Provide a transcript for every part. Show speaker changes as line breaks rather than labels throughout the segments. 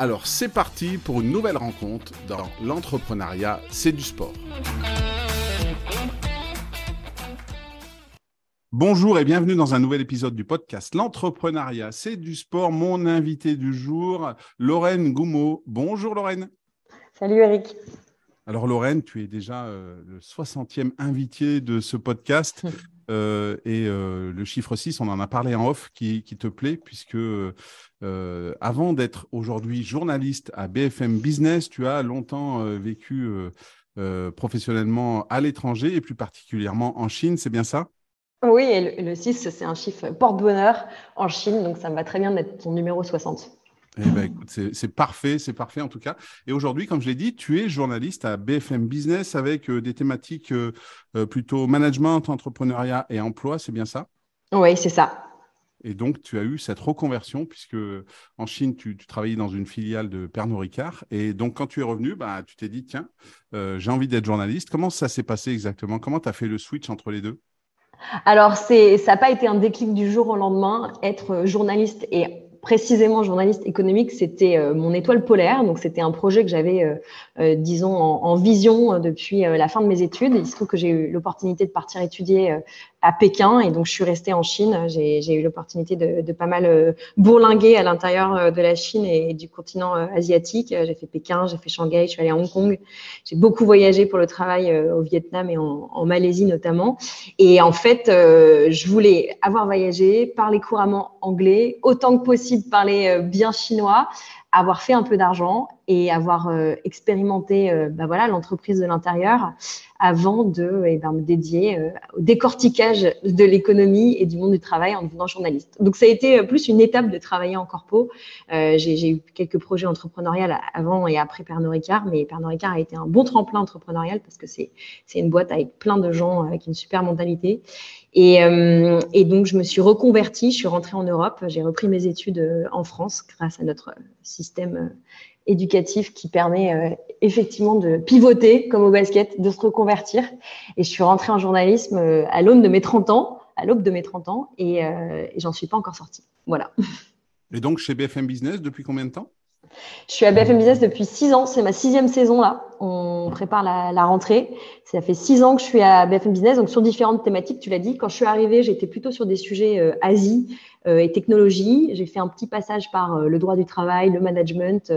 Alors c'est parti pour une nouvelle rencontre dans l'entrepreneuriat, c'est du sport. Bonjour et bienvenue dans un nouvel épisode du podcast L'entrepreneuriat, c'est du sport. Mon invité du jour, Lorraine Goumeau. Bonjour Lorraine.
Salut Eric.
Alors Lorraine, tu es déjà euh, le 60e invité de ce podcast. Euh, et euh, le chiffre 6, on en a parlé en off, qui, te plaît, puisque avant d'être aujourd'hui journaliste à BFM Business, tu as longtemps vécu professionnellement à l'étranger et plus particulièrement en Chine, c'est bien ça?
Oui, et le, 6, c'est un chiffre porte-bonheur en Chine, donc ça me va très bien d'être ton numéro 60.
Eh ben, écoute, c'est parfait, c'est parfait en tout cas. Et aujourd'hui, comme je l'ai dit, tu es journaliste à BFM Business avec euh, des thématiques euh, euh, plutôt management, entrepreneuriat et emploi, c'est bien ça?
Oui, c'est ça.
Et donc, tu as eu cette reconversion puisque en Chine, tu, travaillais dans une filiale de Pernod Ricard. Et donc, quand tu es revenu, bah, tu t'es dit, tiens, j'ai envie d'être journaliste. Comment ça s'est passé exactement? Comment tu as fait le switch entre les deux?
Alors, ça n'a pas été un déclic du jour au lendemain. Être journaliste et précisément journaliste économique, c'était euh, mon étoile polaire. Donc, c'était un projet que j'avais, euh, euh, disons, en, vision depuis la fin de mes études. Il se trouve que j'ai eu l'opportunité de partir étudier à Pékin et donc je suis restée en Chine. J'ai eu l'opportunité de, pas mal euh, bourlinguer à l'intérieur euh, de la Chine et du continent euh, asiatique. J'ai fait Pékin, j'ai fait Shanghai, je suis allée à Hong Kong. J'ai beaucoup voyagé pour le travail au Vietnam et en Malaisie notamment. Et en fait, je voulais avoir voyagé, parler couramment anglais, autant que possible parler bien chinois, avoir fait un peu d'argent et avoir euh, expérimenté euh, bah voilà l'entreprise de l'intérieur avant de eh ben, me dédier euh, au décortiquage de l'économie et du monde du travail en devenant journaliste. Donc ça a été plus une étape de travailler en corpo. J'ai eu quelques projets entrepreneuriaux avant et après Pernod Ricard, mais Pernod Ricard a été un bon tremplin entrepreneurial parce que c'est une boîte avec plein de gens avec une super mentalité. Et, et, donc, je me suis reconvertie, je suis rentrée en Europe, j'ai repris mes études en France grâce à notre système éducatif qui permet euh, effectivement de pivoter comme au basket, de se reconvertir. Et je suis rentrée en journalisme euh, à l'aune de mes 30 ans, à l'aube de mes 30 ans, et, euh, et j'en suis pas encore sortie. Voilà.
Et donc chez BFM Business depuis combien de temps?
Je suis à BFM Business depuis six ans. C'est ma sixième saison là. On prépare la, rentrée. Ça fait six ans que je suis à BFM Business, donc sur différentes thématiques. Tu l'as dit. Quand je suis arrivée, j'étais plutôt sur des sujets euh, Asie euh, et technologie. J'ai fait un petit passage par euh, le droit du travail, le management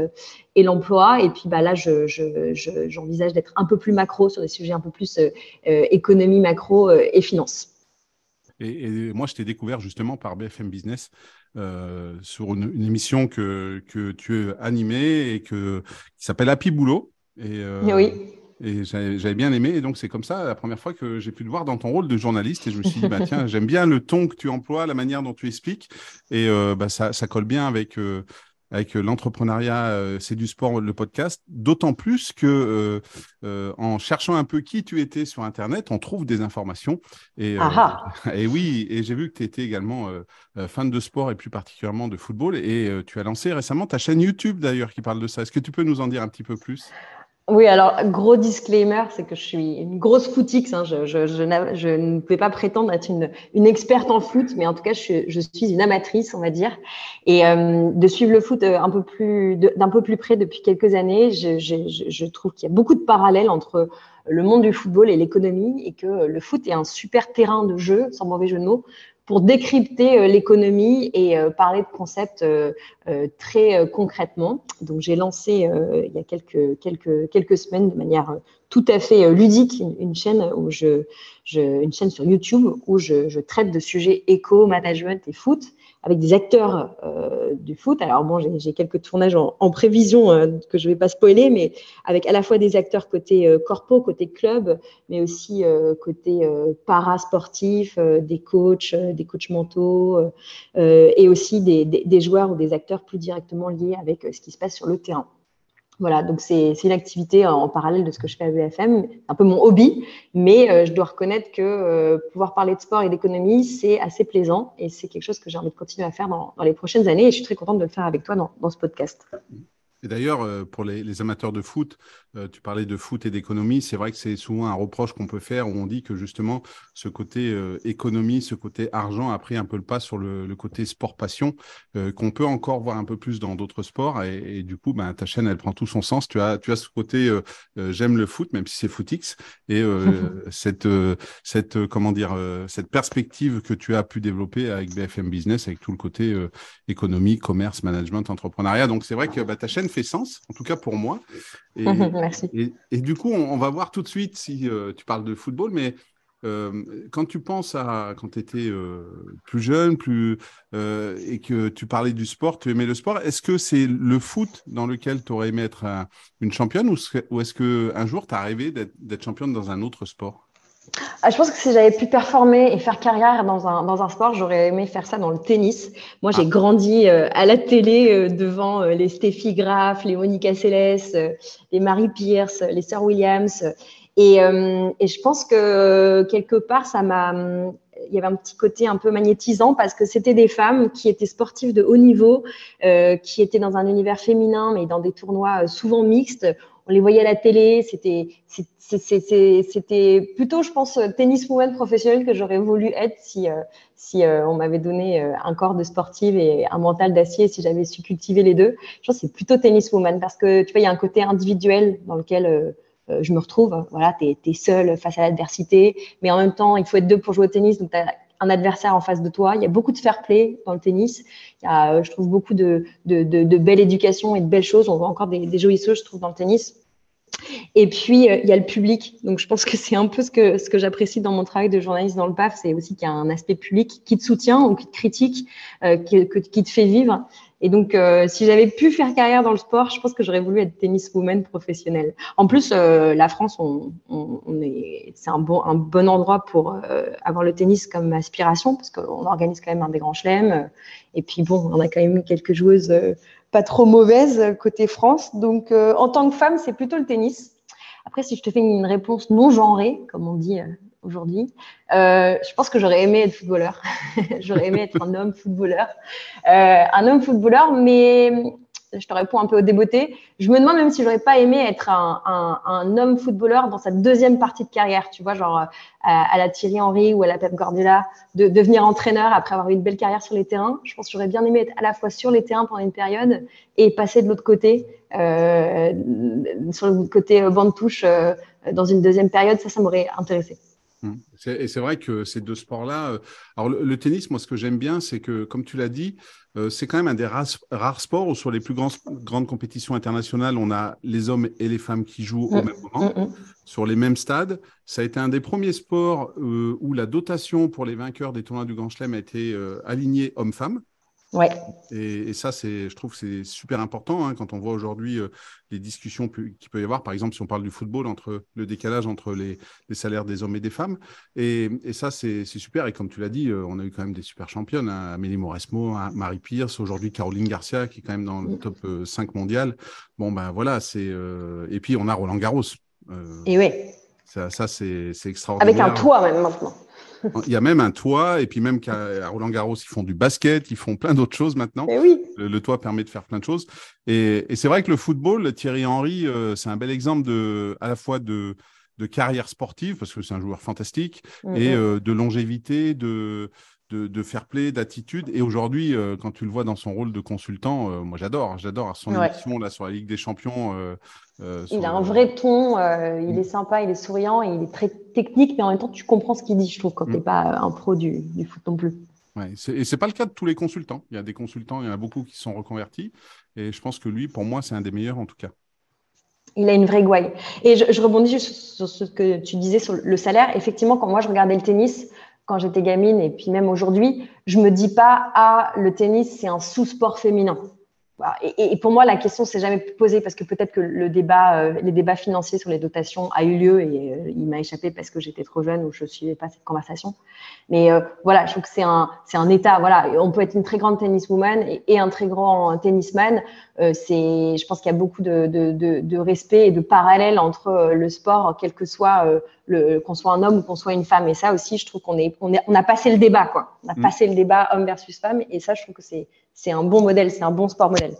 et l'emploi. Et puis bah là, j'envisage d'être un peu plus macro sur des sujets un peu plus économie macro et finance.
Et, moi, je t'ai découvert justement par BFM Business euh, sur une, émission que, que tu as animée et que, qui s'appelle Happy Boulot.
Et, euh, oui.
Et j'avais bien aimé. Et donc, c'est comme ça, la première fois que j'ai pu te voir dans ton rôle de journaliste. Et je me suis dit, bah, tiens, j'aime bien le ton que tu emploies, la manière dont tu expliques. Et euh, bah, ça, ça, colle bien avec avec euh, l'entrepreneuriat, euh, c'est du sport, le podcast, d'autant plus que euh, en cherchant un peu qui tu étais sur Internet, on trouve des informations. Et, et oui, et j'ai vu que tu étais également fan de sport et plus particulièrement de football. Et tu as lancé récemment ta chaîne YouTube d'ailleurs qui parle de ça. Est-ce que tu peux nous en dire un petit peu plus?
Oui, alors gros disclaimer, c'est que je suis une grosse footix. Hein. Je, je, je, je, ne pouvais pas prétendre être une, une, experte en foot, mais en tout cas, je, je suis une amatrice, on va dire. Et euh, de suivre le foot euh, un peu plus, d'un peu plus près depuis quelques années, je, trouve qu'il y a beaucoup de parallèles entre le monde du football et l'économie, et que le foot est un super terrain de jeu, sans mauvais jeu de mots, pour décrypter l'économie et parler de concepts très concrètement. Donc j'ai lancé il y a quelques, quelques, quelques semaines de manière tout à fait ludique une, chaîne où je, je, une chaîne sur YouTube où je, je traite de sujets éco, management et foot avec des acteurs euh, du foot. Alors bon, j'ai quelques tournages en, prévision euh, que je ne vais pas spoiler, mais avec à la fois des acteurs côté euh, corpo, côté club, mais aussi côté para-sportif, des coachs, des coachs mentaux, et aussi des, joueurs ou des acteurs plus directement liés avec ce qui se passe sur le terrain. Voilà, donc c'est une activité en parallèle de ce que je fais à BFM, un peu mon hobby, mais euh, je dois reconnaître que euh, pouvoir parler de sport et d'économie, c'est assez plaisant et c'est quelque chose que j'ai envie de continuer à faire dans, les prochaines années et je suis très contente de le faire avec toi dans ce podcast.
Et d'ailleurs, euh, pour les, amateurs de foot, euh, tu parlais de foot et d'économie, c'est vrai que c'est souvent un reproche qu'on peut faire où on dit que justement ce côté euh, économie, ce côté argent a pris un peu le pas sur le, côté sport-passion, qu'on peut encore voir un peu plus dans d'autres sports. Et, du coup, ben, ta chaîne, elle prend tout son sens. Tu as, tu as ce côté j'aime le foot, même si c'est footix, et cette, cette, comment dire, cette perspective que tu as pu développer avec BFM Business, avec tout le côté économie, commerce, management, entrepreneuriat. Donc c'est vrai que bah, ta chaîne fait sens, en tout cas pour moi.
Et, Merci.
Et, du coup, on, va voir tout de suite si euh, tu parles de football, mais euh, quand tu penses à quand tu étais euh, plus jeune, plus et que tu parlais du sport, tu aimais le sport, est-ce que c'est le foot dans lequel tu aurais aimé être une championne ou, ou est-ce qu'un jour tu as rêvé d'être championne dans un autre sport?
Ah, je pense que si j'avais pu performer et faire carrière dans un, dans un sport, j'aurais aimé faire ça dans le tennis. Moi, j'ai ah. grandi euh, à la télé euh, devant euh, les Steffi Graf, les Monica Seles, les Marie Pierce, les Sir Williams. Et, et je pense que quelque part, ça m'a il y avait un petit côté un peu magnétisant parce que c'était des femmes qui étaient sportives de haut niveau, qui étaient dans un univers féminin, mais dans des tournois souvent mixtes on les voyait à la télé. C'était, c'était plutôt, je pense, tennis woman professionnel que j'aurais voulu être si, euh, si euh, on m'avait donné euh, un corps de sportive et un mental d'acier, si j'avais su cultiver les deux. Je pense que c'est plutôt tennis woman parce que tu vois, il y a un côté individuel dans lequel je me retrouve. Voilà, tu es, seule face à l'adversité, mais en même temps, il faut être deux pour jouer au tennis. Un adversaire en face de toi. Il y a beaucoup de fair play dans le tennis. Il y a, euh, je trouve, beaucoup de, de, de, de, belle éducation et de belles choses. On voit encore des, des jolies je trouve, dans le tennis. Et puis, euh, il y a le public. Donc, je pense que c'est un peu ce que, ce que j'apprécie dans mon travail de journaliste dans le PAF, c'est aussi qu'il y a un aspect public qui te soutient ou qui te critique, euh, qui, qui, te fait vivre. Et donc, euh, si j'avais pu faire carrière dans le sport, je pense que j'aurais voulu être tenniswoman professionnelle. En plus, euh, la France, on, on, est, c'est un bon, un bon endroit pour euh, avoir le tennis comme aspiration, parce qu'on organise quand même un des grands chelems. Et puis, bon, on a quand même quelques joueuses pas trop mauvaises côté France. Donc, en tant que femme, c'est plutôt le tennis. Après, si je te fais une réponse non genrée, comme on dit aujourd'hui. Euh, je pense que j'aurais aimé être footballeur. j'aurais aimé être un homme footballeur. Euh, un homme footballeur, mais je te réponds un peu au débeauté. Je me demande même si j'aurais pas aimé être un, un, un, homme footballeur dans sa deuxième partie de carrière, tu vois, genre à, à la Thierry Henry ou à la Pep Guardiola, de devenir entraîneur après avoir eu une belle carrière sur les terrains. Je pense que j'aurais bien aimé être à la fois sur les terrains pendant une période et passer de l'autre côté, euh, sur le côté bande touche euh, dans une deuxième période. Ça, ça m'aurait intéressé.
Mmh. Et c'est vrai que ces deux sports-là, euh, alors le, tennis, moi ce que j'aime bien, c'est que comme tu l'as dit, euh, c'est quand même un des rares, sports où sur les plus grandes compétitions internationales, on a les hommes et les femmes qui jouent au mmh. même moment, mmh, sur les mêmes stades. Ça a été un des premiers sports euh, où la dotation pour les vainqueurs des tournois du Grand Chelem a été alignée homme-femme.
Ouais.
Et, ça, c'est, je trouve, c'est super important hein, quand on voit aujourd'hui euh, les discussions qu'il peut y avoir. Par exemple, si on parle du football, entre le décalage entre les, salaires des hommes et des femmes. Et, ça, c'est super. Et comme tu l'as dit, euh, on a eu quand même des super championnes. Hein, Amélie Mauresmo, hein, Marie Pierce, aujourd'hui Caroline Garcia, qui est quand même dans le top 5 euh, mondial. Bon, ben voilà. c'est Et puis, on a Roland Garros.
et oui.
Ça, ça c'est extraordinaire.
Avec un toit même maintenant.
Il y a même un toit, et puis même qu'à Roland Garros, ils font du basket, ils font plein d'autres choses maintenant.
Eh oui.
Le, toit permet de faire plein de choses. Et, c'est vrai que le football, Thierry Henry, euh, c'est un bel exemple de, à la fois de, de carrière sportive, parce que c'est un joueur fantastique, mm-hmm. et euh, de longévité, de, de, fair play, d'attitude. Et aujourd'hui, euh, quand tu le vois dans son rôle de consultant, moi j'adore, j'adore son émission là sur la Ligue des Champions.
Euh, il a un vrai ton, euh, il est sympa, il est souriant, il est très technique, mais en même temps, tu comprends ce qu'il dit, je trouve, quand tu n'es mm. pas un pro du, foot non plus.
Ouais, et c'est pas le cas de tous les consultants. Il y a des consultants, il y en a beaucoup qui sont reconvertis. Et je pense que lui, pour moi, c'est un des meilleurs en tout cas.
Il a une vraie gouaille. Et je, rebondis sur ce que tu disais sur le salaire. Effectivement, quand moi je regardais le tennis, quand j'étais gamine et puis même aujourd'hui, je me dis pas ah le tennis c'est un sous-sport féminin. Et, pour moi, la question s'est jamais posée parce que peut-être que le débat, euh, les débats financiers sur les dotations a eu lieu et euh, il m'a échappé parce que j'étais trop jeune ou je suivais pas cette conversation. Mais euh, voilà, je trouve que c'est un, c'est un état. Voilà, on peut être une très grande tenniswoman et, et un très grand tennisman. c'est, je pense qu'il y a beaucoup de, de, de, de, respect et de parallèle entre le sport, quel que soit le, qu'on soit un homme ou qu'on soit une femme. Et ça aussi, je trouve qu'on est, on, est, on a passé le débat, quoi. On a mmh. passé le débat homme versus femme. Et ça, je trouve que c'est c'est un bon modèle, c'est un bon sport modèle.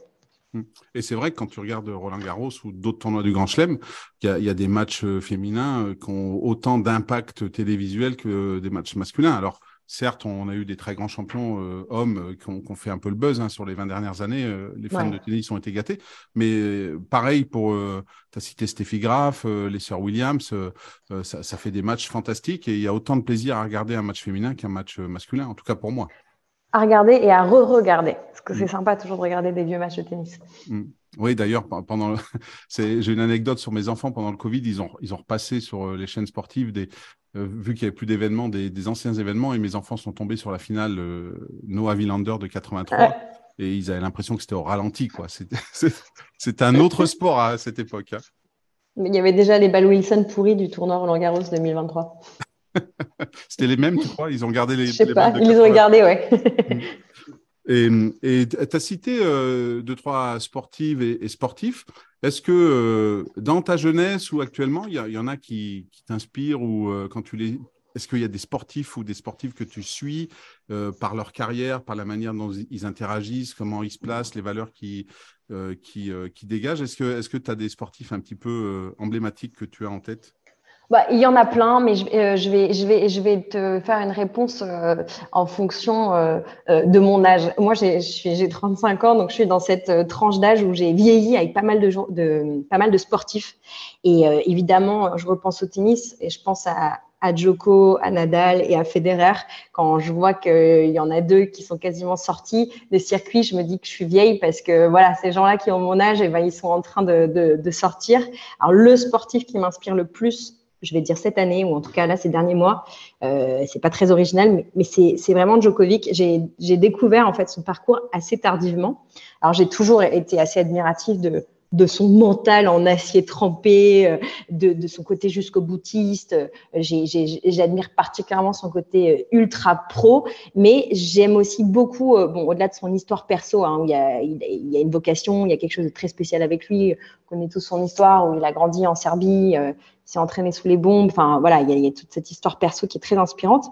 Hmm. Et c'est vrai que quand tu regardes Roland Garros ou d'autres tournois du Grand Chelem, il y, a des matchs euh, féminins euh, qui ont autant d'impact télévisuel que des matchs masculins. Alors, certes, on a eu des très grands champions euh, hommes qui ont, fait un peu le buzz hein, sur les 20 dernières années. les fans de tennis ont été gâtés. Mais pareil pour, tu as cité Steffi Graf, les sœurs Williams, ça, ça, fait des matchs fantastiques et il y a autant de plaisir à regarder un match féminin qu'un match masculin, en tout cas pour moi
à regarder et à re-regarder. Parce que c'est mm. sympa toujours de regarder des vieux matchs de tennis.
Mm. Oui, d'ailleurs, pendant j'ai une anecdote sur mes enfants pendant le Covid, ils ont ils ont repassé sur euh, les chaînes sportives des euh, vu qu'il n'y avait plus d'événements, des, anciens événements, et mes enfants sont tombés sur la finale euh, Noah Villander de 83, et ils avaient l'impression que c'était au ralenti, quoi. C'était un autre sport à cette époque. Hein.
Mais il y avait déjà les balles Wilson pourris du tournoi Roland Garros 2023.
C'était les mêmes, tu crois? Ils ont gardé les.
Je sais pas, ils les ont gardés, ouais.
Et tu as cité euh, deux, trois sportives et, sportifs. Est-ce que euh, dans ta jeunesse ou actuellement, il y, en a qui, t'inspirent ou euh, quand tu les. Est-ce qu'il y a des sportifs ou des sportifs que tu suis par leur carrière, par la manière dont ils interagissent, comment ils se placent, les valeurs qui, qui, dégagent? Est-ce que tu as des sportifs un petit peu emblématiques que tu as en tête?
Bah, il y en a plein, mais je, euh, je, vais, je, vais, je vais te faire une réponse euh, en fonction euh, de mon âge. Moi, j'ai 35 ans, donc je suis dans cette tranche d'âge où j'ai vieilli avec pas mal de, de, pas mal de sportifs. Et évidemment, je repense au tennis et je pense à, à Joko, à Nadal et à Federer. Quand je vois qu'il y en a deux qui sont quasiment sortis des circuits, je me dis que je suis vieille parce que voilà, ces gens-là qui ont mon âge, eh ben, ils sont en train de, de, de sortir. Alors, le sportif qui m'inspire le plus je vais dire cette année, ou en tout cas là ces derniers mois. Euh, c'est pas très original, mais, c'est vraiment Djokovic. J'ai découvert en fait son parcours assez tardivement. Alors j'ai toujours été assez admirative de, de son mental en acier trempé, euh, de, de son côté jusqu'au boutiste. J'admire particulièrement son côté euh, ultra pro, mais j'aime aussi beaucoup, euh, bon, au-delà de son histoire perso, hein, où il, y a, il, y a, une vocation, il y a quelque chose de très spécial avec lui. On connaît tous son histoire, où il a grandi en Serbie, il s'est entraîné sous les bombes. Enfin, voilà, il y, a, il y a toute cette histoire perso qui est très inspirante.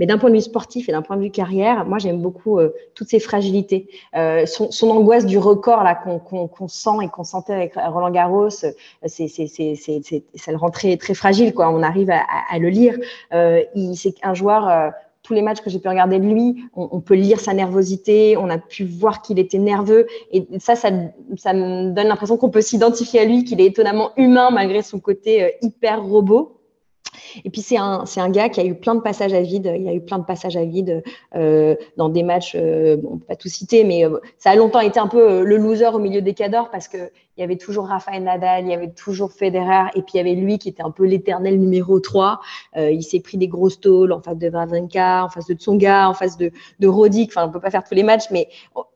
Mais d'un point de vue sportif et d'un point de vue carrière, moi j'aime beaucoup euh, toutes ces fragilités. Euh, son, son, angoisse du record là qu'on sent et qu'on sentait avec Roland Garros, euh, ça le rend très très fragile quoi. On arrive à, à, le lire. Euh, c'est un joueur. Euh, tous les matchs que j'ai pu regarder de lui, on, on, peut lire sa nervosité, on a pu voir qu'il était nerveux, et ça, ça, ça me donne l'impression qu'on peut s'identifier à lui, qu'il est étonnamment humain malgré son côté hyper robot. Et puis c'est un, c'est un gars qui a eu plein de passages à vide. Il a eu plein de passages à vide euh, dans des matchs, euh, on peut pas tout citer, mais euh, ça a longtemps été un peu euh, le loser au milieu des cadors parce que il y avait toujours Rafael Nadal, il y avait toujours Federer, et puis il y avait lui qui était un peu l'éternel numéro 3. il s'est pris des grosses tôles en face de Wawrinka, en face de Tsonga, en face de, de Roddick. Enfin, on peut pas faire tous les matchs, mais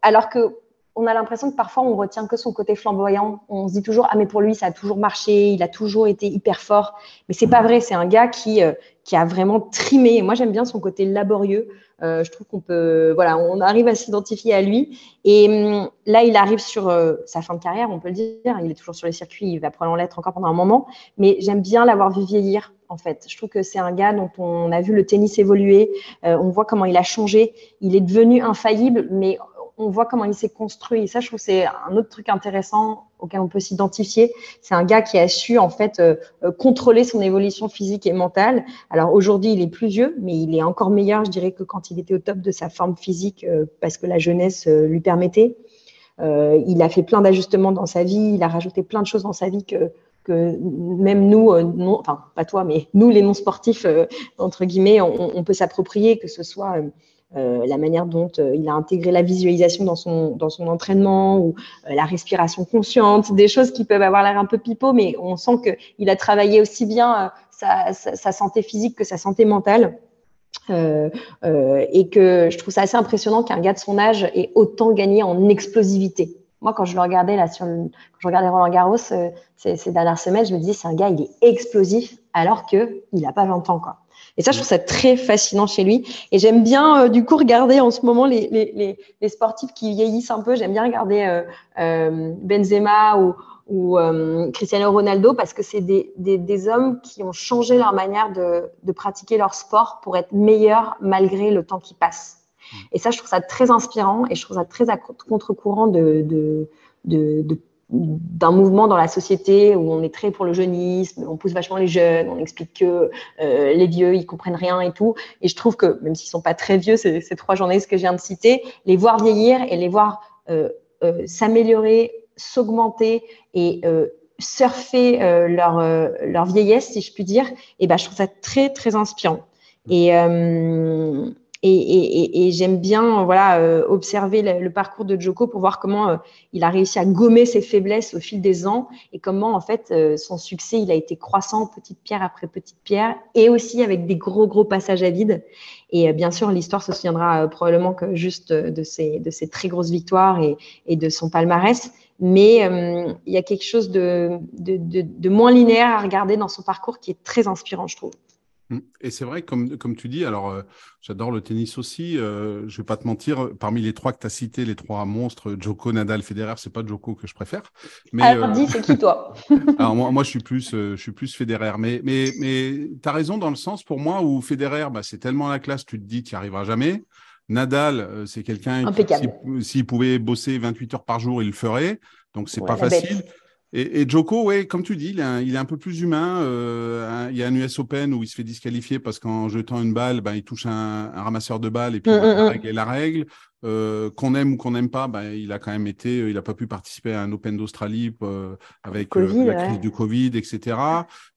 alors que on a l'impression que parfois on retient que son côté flamboyant. On se dit toujours ah mais pour lui ça a toujours marché, il a toujours été hyper fort. Mais c'est pas vrai. C'est un gars qui euh, qui a vraiment trimé. moi j'aime bien son côté laborieux. Euh, je trouve qu'on peut voilà on arrive à s'identifier à lui. Et hum, là il arrive sur euh, sa fin de carrière, on peut le dire. Il est toujours sur les circuits, il va probablement l'être encore pendant un moment. Mais j'aime bien l'avoir vu vieillir. En fait, je trouve que c'est un gars dont on a vu le tennis évoluer. on voit comment il a changé. Il est devenu infaillible, mais on voit comment il s'est construit. ça, je trouve c'est un autre truc intéressant auquel on peut s'identifier. C'est un gars qui a su en fait euh, euh, contrôler son évolution physique et mentale. Alors aujourd'hui, il est plus vieux, mais il est encore meilleur, je dirais, que quand il était au top de sa forme physique euh, parce que la jeunesse lui permettait. il a fait plein d'ajustements dans sa vie. Il a rajouté plein de choses dans sa vie que que même nous, non, enfin pas toi, mais nous les non sportifs entre guillemets, on peut s'approprier, que ce soit la manière dont il a intégré la visualisation dans son, dans son entraînement ou la respiration consciente, des choses qui peuvent avoir l'air un peu pipeau, mais on sent qu'il a travaillé aussi bien sa, sa, santé physique que sa santé mentale. Euh, euh, et que je trouve ça assez impressionnant qu'un gars de son âge ait autant gagné en explosivité. Moi, quand je le regardais là quand je regardais Roland Garros euh, ces, ces, dernières semaines, je me disais c'est un gars, il est explosif alors que il n'a pas 20 ans quoi. Et ça, je trouve ça très fascinant chez lui. Et j'aime bien, du coup, regarder en ce moment les, les, les, sportifs qui vieillissent un peu. J'aime bien regarder Benzema ou, ou euh, Cristiano Ronaldo parce que c'est des, des, des, hommes qui ont changé leur manière de, de, pratiquer leur sport pour être meilleurs malgré le temps qui passe. Et ça, je trouve ça très inspirant et je trouve ça très à contre-courant de, de, de, d'un mouvement dans la société où on est très pour le jeunisme, on pousse vachement les jeunes, on explique que euh, les vieux ils comprennent rien et tout. Et je trouve que même s'ils sont pas très vieux, ces, trois journalistes que je viens de citer, les voir vieillir et les voir euh, euh, s'améliorer s'augmenter et surfer leur, leur vieillesse, si je puis dire, et ben, je trouve ça très, très inspirant. Et, et, et, et j'aime bien voilà, observer le, parcours de Joko pour voir comment il a réussi à gommer ses faiblesses au fil des ans et comment, en fait, son succès, il a été croissant petite pierre après petite pierre et aussi avec des gros, gros passages à vide. Et bien sûr, l'histoire se souviendra probablement que juste de ses, de ses très grosses victoires et, et de son palmarès mais euh, il y a quelque chose de, de, de, de, moins linéaire à regarder dans son parcours qui est très inspirant, je trouve.
Mmh. Et c'est vrai, comme, comme tu dis, alors euh, j'adore le tennis aussi, euh, je vais pas te mentir, parmi les trois que tu as cités, les trois monstres, Joko, Nadal, Federer, c'est pas Joko que je préfère.
Mais, alors dis, c'est qui toi?
Alors moi, moi, je suis plus, je suis plus Federer, mais, mais, mais tu as raison dans le sens, pour moi, où Federer, bah, c'est tellement la classe, tu te dis, tu n'y arriveras jamais. Nadal, euh, c'est quelqu'un qui, s'il pouvait bosser 28 heures par jour, il le ferait. Donc, c'est pas facile. Et, Joko, ouais, comme tu dis, il est un, peu plus humain. Euh, il y a un US Open où il se fait disqualifier parce qu'en jetant une balle, ben, il touche un, ramasseur de balles et puis mm, il va mm, mm. la règle. Euh, qu'on aime ou qu'on n'aime pas, ben, il a quand même été, il n'a pas pu participer à un Open d'Australie avec la crise du Covid, etc.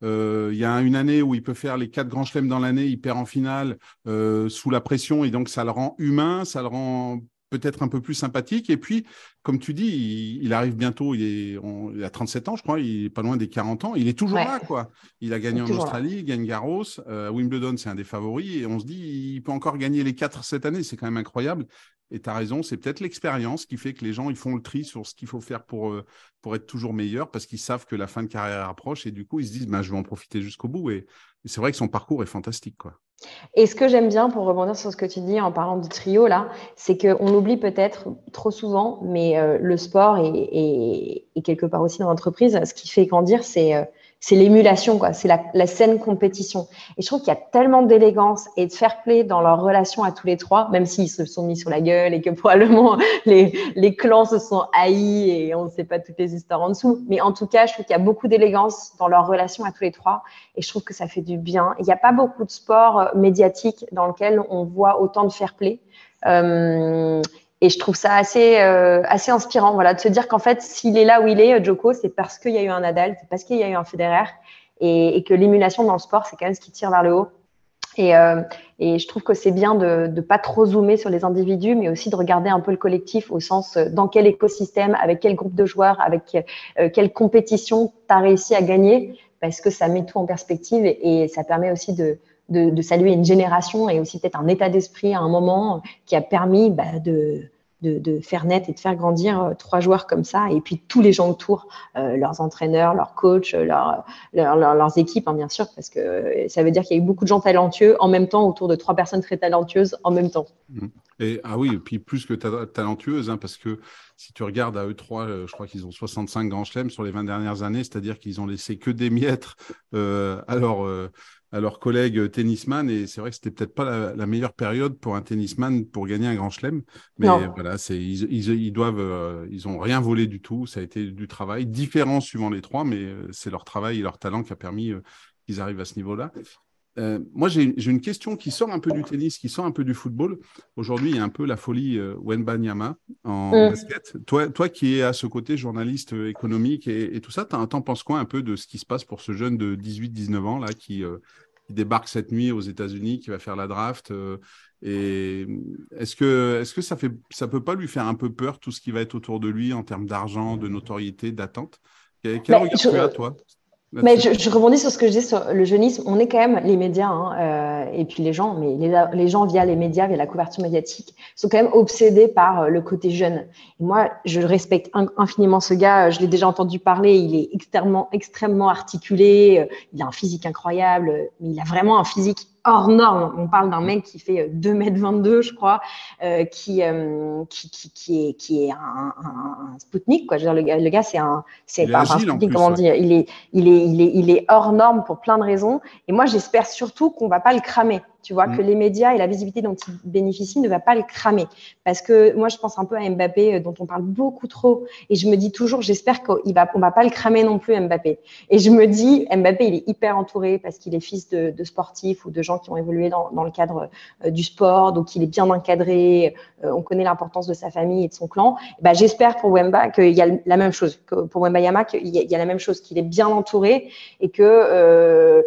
il y a une année où il peut faire les quatre grands chelems dans l'année, il perd en finale sous la pression et donc ça le rend humain, ça le rend peut-être un peu plus sympathique. Et puis, comme tu dis, il, arrive bientôt, il, est, il a 37 ans, je crois, il est pas loin des 40 ans. Il est toujours là, quoi. Il a gagné en Australie, il gagne Garros. Euh, Wimbledon, c'est un des favoris. Et on se dit, il peut encore gagner les quatre cette année. C'est quand même incroyable. Et tu as raison, c'est peut-être l'expérience qui fait que les gens ils font le tri sur ce qu'il faut faire pour, euh, être toujours meilleur parce qu'ils savent que la fin de carrière approche et du coup ils se disent bah, je vais en profiter jusqu'au bout. Et, c'est vrai que son parcours est fantastique. Quoi.
Et ce que j'aime bien pour rebondir sur ce que tu dis en parlant du trio là, c'est qu'on oublie peut-être trop souvent, mais euh, le sport et, quelque part aussi dans l'entreprise, ce qui fait grandir, c'est euh, c'est l'émulation, quoi. C'est la, la saine compétition. Et je trouve qu'il y a tellement d'élégance et de fair play dans leur relation à tous les trois, même s'ils se sont mis sur la gueule et que probablement les, les clans se sont haïs et on ne sait pas toutes les histoires en dessous. Mais en tout cas, je trouve qu'il y a beaucoup d'élégance dans leur relation à tous les trois et je trouve que ça fait du bien. Il n'y a pas beaucoup de sports euh, médiatiques dans lequel on voit autant de fair play. Euh, et je trouve ça assez, euh, assez inspirant, voilà, de se dire qu'en fait, s'il est là où il est, euh, Joko, c'est parce qu'il y a eu un Nadal, c'est parce qu'il y a eu un Federer, et, que l'émulation dans le sport, c'est quand même ce qui tire vers le haut. Et, euh, et je trouve que c'est bien de ne pas trop zoomer sur les individus, mais aussi de regarder un peu le collectif au sens dans quel écosystème, avec quel groupe de joueurs, avec quelle compétition tu as réussi à gagner, parce que ça met tout en perspective et ça permet aussi de, de, saluer une génération et aussi peut-être un état d'esprit à un moment qui a permis bah, de, de, faire naître et de faire grandir euh, trois joueurs comme ça, et puis tous les gens autour, euh, leurs entraîneurs, leurs coachs, leur, leur, leurs équipes, hein, bien sûr, parce que ça veut dire qu'il y a eu beaucoup de gens talentueux en même temps autour de trois personnes très talentueuses en même temps.
Mmh. Et, ah oui, et puis plus que talentueuses, hein, parce que si tu regardes à eux trois, euh, je crois qu'ils ont 65 grands chelems sur les 20 dernières années, c'est-à-dire qu'ils ont laissé que des miettes euh, alors à leurs collègues tennisman et c'est vrai que c'était peut-être pas la, meilleure période pour un tennisman pour gagner un grand chelem mais voilà c'est ils, ils, doivent euh, ils ont rien volé du tout ça a été du travail différent suivant les trois mais euh, c'est leur travail et leur talent qui a permis euh, qu'ils arrivent à ce niveau-là moi, j'ai une question qui sort un peu du tennis, qui sort un peu du football. Aujourd'hui, il y a un peu la folie euh, Wenbanyama en mm. basket. Toi, toi qui es à ce côté journaliste économique et, tout ça, t'en penses quoi un peu de ce qui se passe pour ce jeune de 18-19 ans là qui, débarque cette nuit aux États-Unis, qui va faire la draft. et est-ce que, est-ce que ça fait, ça peut pas lui faire un peu peur tout ce qui va être autour de lui en termes d'argent, de notoriété, d'attente? Quel, bah, regard tu as, toi?
Mais je, rebondis sur ce que je dis sur le jeunisme. On est quand même les médias hein, euh, et puis les gens, mais les, gens via les médias, via la couverture médiatique, sont quand même obsédés par euh, le côté jeune. Et moi, je respecte infiniment ce gars. Je l'ai déjà entendu parler. Il est extrêmement, extrêmement articulé. Il a un physique incroyable, mais il a vraiment un physique hors norme. On parle d'un mec qui fait 2 mètres 22, je crois, euh, qui, euh, qui, qui, qui, est, qui est un, un, un Spoutnik. Quoi. Je veux dire, le gars, le gars c'est un, c'est pas un Spoutnik, comment dire. Il est, il, est, il, est, il est hors norme pour plein de raisons. Et moi, j'espère surtout qu'on va pas le cramer tu vois, que mm. les médias et la visibilité dont ils bénéficient ne va pas le cramer. Parce que moi, je pense un peu à Mbappé, euh, dont on parle beaucoup trop. Et je me dis toujours, j'espère qu'on va, on va pas le cramer non plus, Mbappé. Et je me dis, Mbappé, il est hyper entouré parce qu'il est fils de, de, sportifs ou de gens qui ont évolué dans, dans le cadre euh, du sport. Donc, il est bien encadré. Euh, on connaît l'importance de sa famille et de son clan. bah, j'espère pour Wemba qu'il y a la même chose, que pour Wemba Yama, qu'il y, y, a la même chose, qu'il est bien entouré et que euh,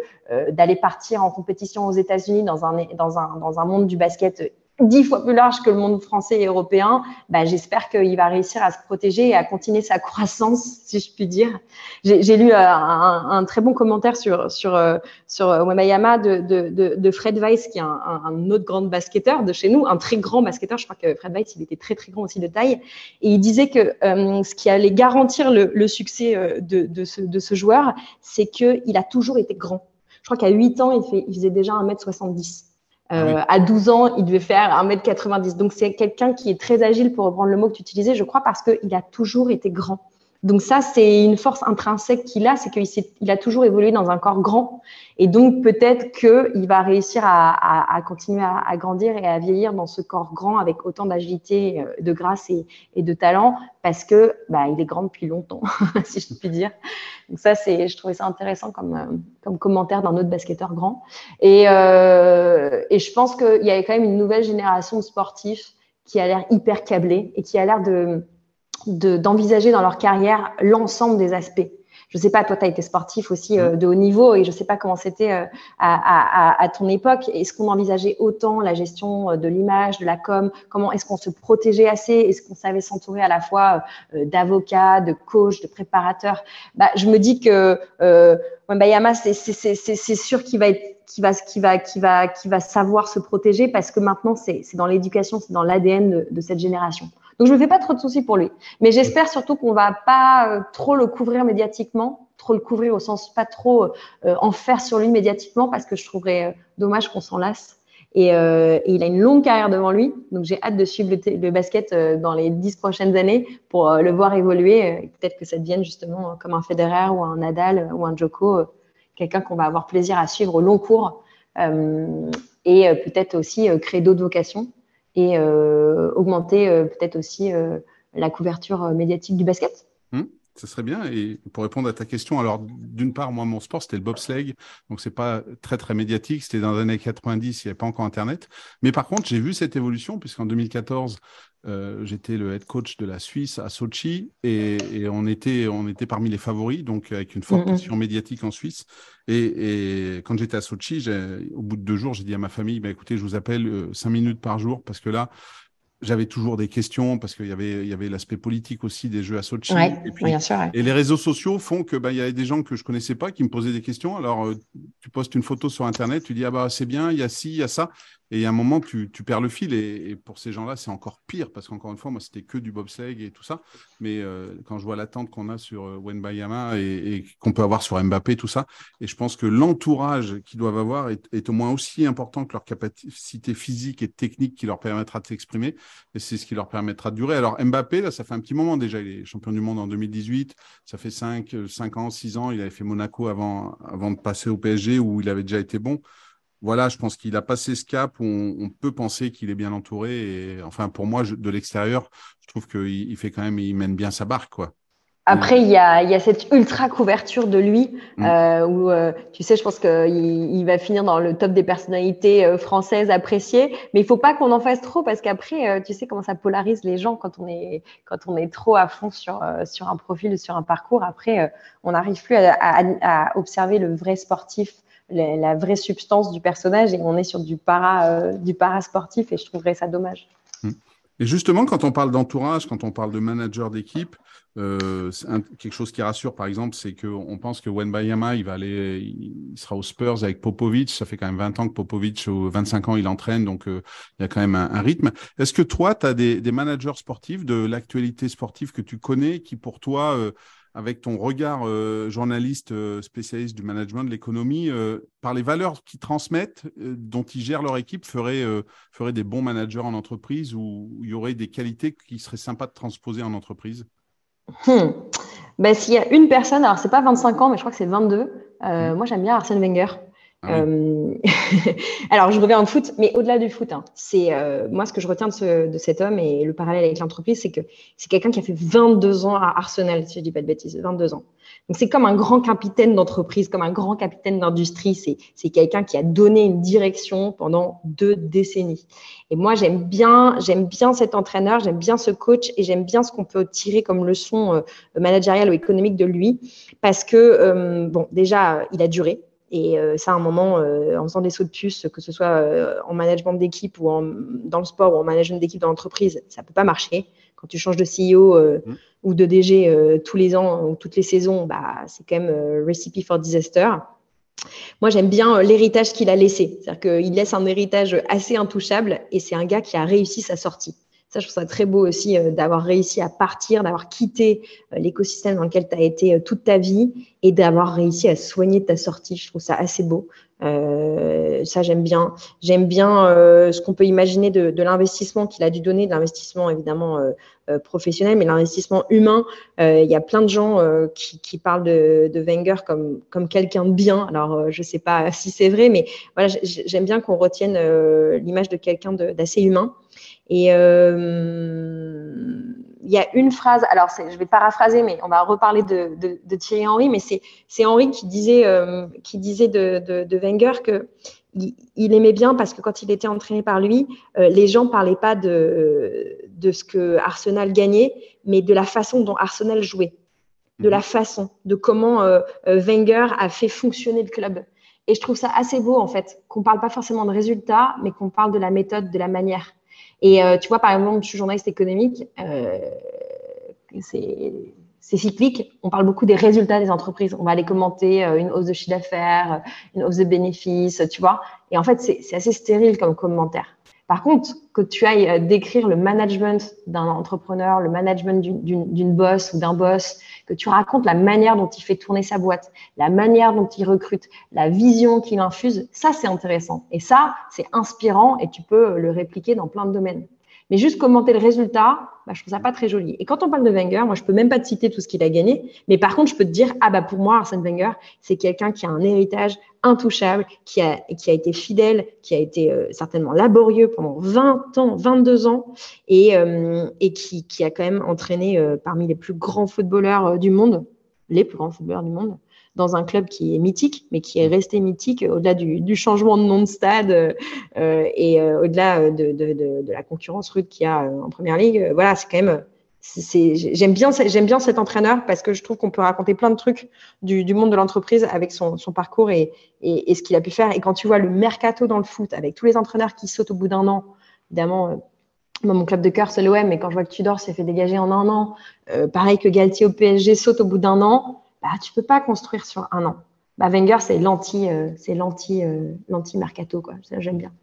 d'aller partir en compétition aux États-Unis dans un, dans, un, dans un monde du basket dix fois plus large que le monde français et européen, bah, j'espère qu'il va réussir à se protéger et à continuer sa croissance, si je puis dire. J'ai lu euh, un, un, très bon commentaire sur sur euh, sur Wemayama de, de, de, de, Fred Weiss, qui est un, un, autre grand basketteur de chez nous, un très grand basketteur. Je crois que Fred Weiss, il était très très grand aussi de taille, et il disait que ce qui allait garantir le, le succès de, de, ce, de ce joueur, c'est qu'il a toujours été grand je crois qu'à 8 ans, il, fait, il faisait déjà 1m70. Ah euh, À 12 ans, il devait faire 1m90. Donc, c'est quelqu'un qui est très agile, pour reprendre le mot que tu utilisais, je crois, parce qu'il a toujours été grand. Donc ça, c'est une force intrinsèque qu'il a, c'est qu'il il a toujours évolué dans un corps grand. Et donc peut-être qu'il va réussir à, à, continuer à, à, grandir et à vieillir dans ce corps grand avec autant d'agilité, euh, de grâce et, et, de talent, parce que bah, il est grand depuis longtemps, si je puis dire. Donc ça, c'est, je trouvais ça intéressant comme, euh, comme commentaire d'un autre basketteur grand. Et, euh, et je pense qu'il y a quand même une nouvelle génération de sportifs qui a l'air hyper câblée et qui a l'air de d'envisager dans leur carrière l'ensemble des aspects. Je sais pas, toi, tu as été sportif aussi euh, de haut niveau et je sais pas comment c'était euh, à, à, à, ton époque. Est-ce qu'on envisageait autant la gestion euh, de l'image, de la com? Comment est-ce qu'on se protégeait assez? Est-ce qu'on savait s'entourer à la fois d'avocats, de coachs, de préparateurs? Bah, Je me dis que euh, Bayama, c'est sûr qu'il va être qui va, qui va, qui va, qui va savoir se protéger parce que maintenant c'est dans l'éducation, c'est dans l'ADN de, de, cette génération. Donc, je ne me fais pas trop de soucis pour lui. Mais j'espère surtout qu'on va pas euh, trop le couvrir médiatiquement, trop le couvrir au sens pas trop euh, en faire sur lui médiatiquement, parce que je trouverais euh, dommage qu'on s'en lasse. Et, et, il a une longue carrière devant lui, donc j'ai hâte de suivre le, basket dans les dix prochaines années pour le voir évoluer. Peut-être que ça devienne justement comme un Federer ou un Nadal ou un Joko, quelqu'un qu'on va avoir plaisir à suivre au long cours et peut-être aussi créer d'autres vocations et euh, augmenter euh, peut-être aussi euh, la couverture médiatique du basket
mmh, ça serait bien. Et pour répondre à ta question, alors d'une part, moi, mon sport, c'était le bobsleigh. Donc, c'est pas très, très médiatique. C'était dans les années 90, il n'y avait pas encore Internet. Mais par contre, j'ai vu cette évolution, puisqu'en 2014, euh, j'étais le head coach de la Suisse à Sochi et, et, on, était, on était parmi les favoris, donc avec une forte mmh. pression médiatique en Suisse. Et, et quand j'étais à Sochi, au bout de deux jours, j'ai dit à ma famille, bah, écoutez, je vous appelle euh, cinq minutes par jour parce que là, j'avais toujours des questions parce qu'il y avait, il y avait l'aspect politique aussi des jeux à Sochi.
et, puis, bien sûr,
et les réseaux sociaux font que bah, il y avait des gens que je connaissais pas qui me posaient des questions. Alors, euh, tu postes une photo sur Internet, tu dis, ah bah, c'est bien, il y a ci, il y a ça. Et à un moment, tu, tu perds le fil. Et, pour ces gens-là, c'est encore pire parce qu'encore une fois, moi, c'était que du bobsleigh et tout ça. Mais euh, quand je vois l'attente qu'on a sur euh, Wenbayama et, qu'on peut avoir sur Mbappé, tout ça, et je pense que l'entourage qu'ils doivent avoir est, au moins aussi important que leur capacité physique et technique qui leur permettra de s'exprimer. Et c'est ce qui leur permettra de durer. Alors, Mbappé, là, ça fait un petit moment déjà. Il est champion du monde en 2018. Ça fait 5, 5 ans, 6 ans. Il avait fait Monaco avant, avant de passer au PSG où il avait déjà été bon voilà, je pense qu'il a passé ce cap où on, peut penser qu'il est bien entouré. Et enfin, pour moi, de l'extérieur, je trouve qu'il il fait quand même, il mène bien sa barque, quoi.
Après, il y a, y a, cette ultra couverture de lui, mm. euh, où euh, tu sais, je pense qu'il il va finir dans le top des personnalités euh, françaises appréciées. Mais il faut pas qu'on en fasse trop parce qu'après, tu sais comment ça polarise les gens quand on est quand on est trop à fond sur sur un profil, sur un parcours. Après, on n'arrive plus à, à, à, observer le vrai sportif la, vraie substance du personnage et on est sur du para, du para sportif et je trouverais ça dommage.
Et justement, quand on parle d'entourage, quand on parle de manager d'équipe, euh, quelque chose qui rassure, par exemple, c'est qu'on pense que Wenbayama, il va aller, il sera aux Spurs avec Popovic. Ça fait quand même 20 ans que Popovic, ou 25 ans, il entraîne, donc euh, il y a quand même un, rythme. Est-ce que toi, tu as des, managers sportifs de l'actualité sportive que tu connais qui, pour toi, euh, avec ton regard euh, journaliste euh, spécialiste du management, de l'économie, euh, par les valeurs qu'ils transmettent, dont ils gèrent leur équipe, feraient, ferait des bons managers en entreprise ou il y aurait des qualités qui seraient sympas de transposer en entreprise?
Hmm. ben, S'il y a une personne, alors c'est pas 25 ans, mais je crois que c'est 22, hmm. moi j'aime bien Arsène Wenger. Ah euh, alors, je reviens au foot, mais au-delà du foot, hein, c'est euh, moi ce que je retiens de, cet homme et le parallèle avec l'entreprise, c'est que c'est quelqu'un qui a fait 22 ans à Arsenal, si je dis pas de bêtises, 22 ans. Donc, c'est comme un grand capitaine d'entreprise, comme un grand capitaine d'industrie. C'est quelqu'un qui a donné une direction pendant deux décennies. Et moi, j'aime bien, j'aime bien cet entraîneur, j'aime bien ce coach et j'aime bien ce qu'on peut tirer comme leçon euh, managériale ou économique de lui, parce que bon, déjà, il a duré et euh, ça, à un moment, euh, en faisant des sauts de puce, que ce soit euh, en management d'équipe ou en, dans le sport ou en management d'équipe dans l'entreprise, ça peut pas marcher. Quand tu changes de CEO mmh. ou de DG tous les ans ou toutes les saisons, bah, c'est quand même recipe for disaster. Moi, j'aime bien l'héritage qu'il a laissé. C'est-à-dire qu'il laisse un héritage assez intouchable et c'est un gars qui a réussi sa sortie. Ça, je trouve ça très beau aussi euh, d'avoir réussi à partir, d'avoir quitté euh, l'écosystème dans lequel tu as été euh, toute ta vie et d'avoir réussi à soigner ta sortie. Je trouve ça assez beau. ça, j'aime bien. J'aime bien ce qu'on peut imaginer de, de l'investissement qu'il a dû donner, de l'investissement évidemment professionnel, mais l'investissement humain. Il y a plein de gens qui, qui, parlent de, de, Wenger comme, comme quelqu'un de bien. Alors, je ne sais pas si c'est vrai, mais voilà, j'aime bien qu'on retienne l'image de quelqu'un d'assez humain. Et euh, il y a une phrase, alors je vais paraphraser, mais on va reparler de, de, Thierry Henry, mais c'est Henry qui disait, euh, qui disait de, de, Wenger que il, aimait bien parce que quand il était entraîné par lui, euh, les gens parlaient pas de, de ce que Arsenal gagnait, mais de la façon dont Arsenal jouait, de la façon, de comment Wenger a fait fonctionner le club. Et je trouve ça assez beau en fait, qu'on parle pas forcément de résultats, mais qu'on parle de la méthode, de la manière. Et euh, tu vois, par exemple, je suis journaliste économique, euh, c'est cyclique. On parle beaucoup des résultats des entreprises. On va aller commenter euh, une hausse de chiffre d'affaires, une hausse de bénéfices, tu vois. Et en fait, c'est assez stérile comme commentaire. Par contre, que tu ailles décrire le management d'un entrepreneur, le management d'une boss ou d'un boss, que tu racontes la manière dont il fait tourner sa boîte, la manière dont il recrute, la vision qu'il infuse, ça c'est intéressant. Et ça, c'est inspirant et tu peux le répliquer dans plein de domaines. Mais juste commenter le résultat, bah, je trouve ça pas très joli. Et quand on parle de Wenger, moi, je peux même pas te citer tout ce qu'il a gagné, mais par contre, je peux te dire, ah bah pour moi, Arsène Wenger, c'est quelqu'un qui a un héritage intouchable, qui a, qui a été fidèle, qui a été euh, certainement laborieux pendant 20 ans, 22 ans, et, euh, et qui, qui, a quand même entraîné euh, parmi les plus grands footballeurs du monde, les plus grands footballeurs du monde, dans un club qui est mythique, mais qui est resté mythique au-delà du, changement de nom de stade euh, et euh, au-delà de, la concurrence rude qu'il y a euh, en première ligue. voilà, c'est quand même. J'aime bien, j'aime bien cet entraîneur parce que je trouve qu'on peut raconter plein de trucs du, monde de l'entreprise avec son, parcours et, et, ce qu'il a pu faire. Et quand tu vois le mercato dans le foot avec tous les entraîneurs qui sautent au bout d'un an, évidemment, mon club de cœur, c'est l'OM, mais quand je vois que Tudor s'est fait dégager en un an, pareil que Galtier au PSG saute au bout d'un an, bah, tu peux pas construire sur un an. Bah, Wenger, c'est euh, euh, l'anti mercato quoi. Ça, j'aime bien.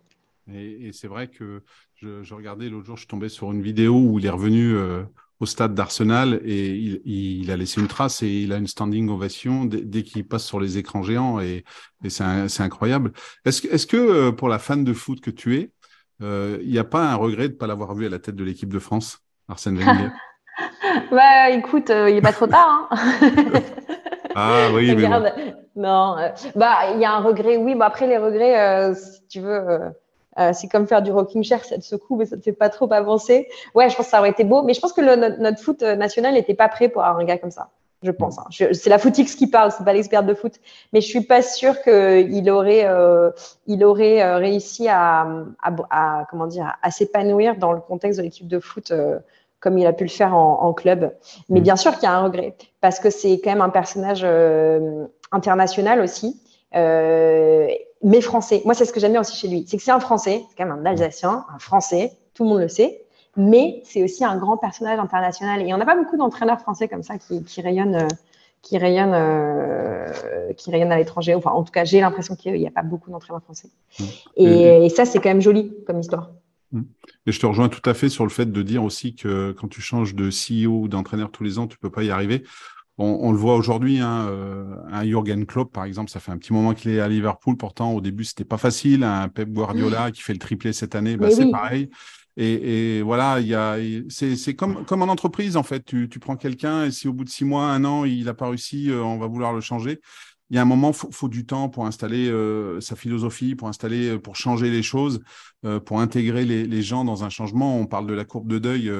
Et, c'est vrai que je, regardais l'autre jour, je tombé sur une vidéo où il est revenu euh, au stade d'Arsenal et il, a laissé une trace et il a une standing ovation dès, qu'il passe sur les écrans géants et, c'est, incroyable. Est-ce, est-ce que pour la fan de foot que tu es, il n'y a pas un regret de ne pas l'avoir vu à la tête de l'équipe de France, Arsène Wenger?
Bah écoute, il n'est pas trop tard. Hein.
Ah oui, mais
Non, euh, bah il y a un regret. Oui, bah après les regrets, euh, si tu veux, euh, c'est comme faire du rocking chair, ça te secoue, mais ça te fait pas trop avancer. Ouais, je pense que ça aurait été beau, mais je pense que notre, foot national n'était pas prêt pour avoir un gars comme ça. Je pense. Hein. C'est la footix qui parle, c'est pas l'expert de foot, mais je suis pas sûre qu'il aurait, il aurait réussi à, à, comment dire, à s'épanouir dans le contexte de l'équipe de foot comme il a pu le faire en, club. Mais mm. bien sûr qu'il y a un regret, parce que c'est quand même un personnage euh, international aussi. mais français. Moi, c'est ce que j'aime bien aussi chez lui. C'est que c'est un Français, c'est quand même un Alsacien, un Français, tout le monde le sait, mais c'est aussi un grand personnage international. Et il n'y en a pas beaucoup d'entraîneurs français comme ça qui, qui rayonnent qui rayonne, euh, qui rayonne à l'étranger. Enfin, en tout cas, j'ai l'impression qu'il n'y a pas beaucoup d'entraîneurs français. Mmh. Et, ça, c'est quand même joli comme histoire.
Mmh. Et je te rejoins tout à fait sur le fait de dire aussi que quand tu changes de CEO ou d'entraîneur tous les ans, tu ne peux pas y arriver. On, le voit aujourd'hui, hein, euh, un Jürgen Klopp, par exemple, ça fait un petit moment qu'il est à Liverpool. Pourtant, au début, c'était pas facile. Un Pep Guardiola mmh. qui fait le triplé cette année, bah, c'est pareil. Et, voilà, il y a, c'est, comme, comme en entreprise, en fait. Tu, tu prends quelqu'un et si au bout de six mois, un an, il n'a pas réussi, euh, on va vouloir le changer il y a un moment, faut, faut du temps pour installer euh, sa philosophie, pour installer, euh, pour changer les choses, euh, pour intégrer les, les, gens dans un changement. On parle de la courbe de deuil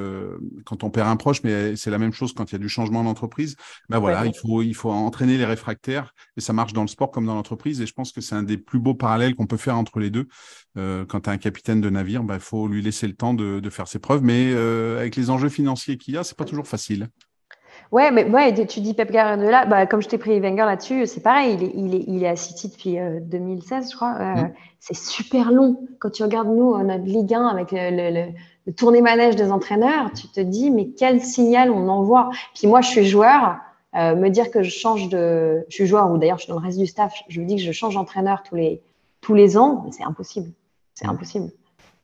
quand on perd un proche, mais c'est la même chose quand il y a du changement d'entreprise. Ben voilà, il faut il faut entraîner les réfractaires et ça marche dans le sport comme dans l'entreprise. Et je pense que c'est un des plus beaux parallèles qu'on peut faire entre les deux. quand tu as un capitaine de navire, ben, il faut lui laisser le temps de, de faire ses preuves, mais avec les enjeux financiers qu'il y a, c'est pas toujours facile.
Ouais, mais ouais, tu dis Pep Guardiola, bah, comme je t'ai pris Wenger là-dessus, c'est pareil, il est, il, est, il est à City depuis 2016, euh, je crois. Euh, mm. C'est super long. Quand tu regardes nous, notre Ligue 1 avec le, le, le, tournée manège des entraîneurs, tu te dis, mais quel signal on envoie. Puis moi, je suis joueur, euh, me dire que je change de. Je suis joueur, ou d'ailleurs, je suis dans le reste du staff, je me dis que je change d'entraîneur tous les, tous les ans, c'est impossible. C'est mm. impossible.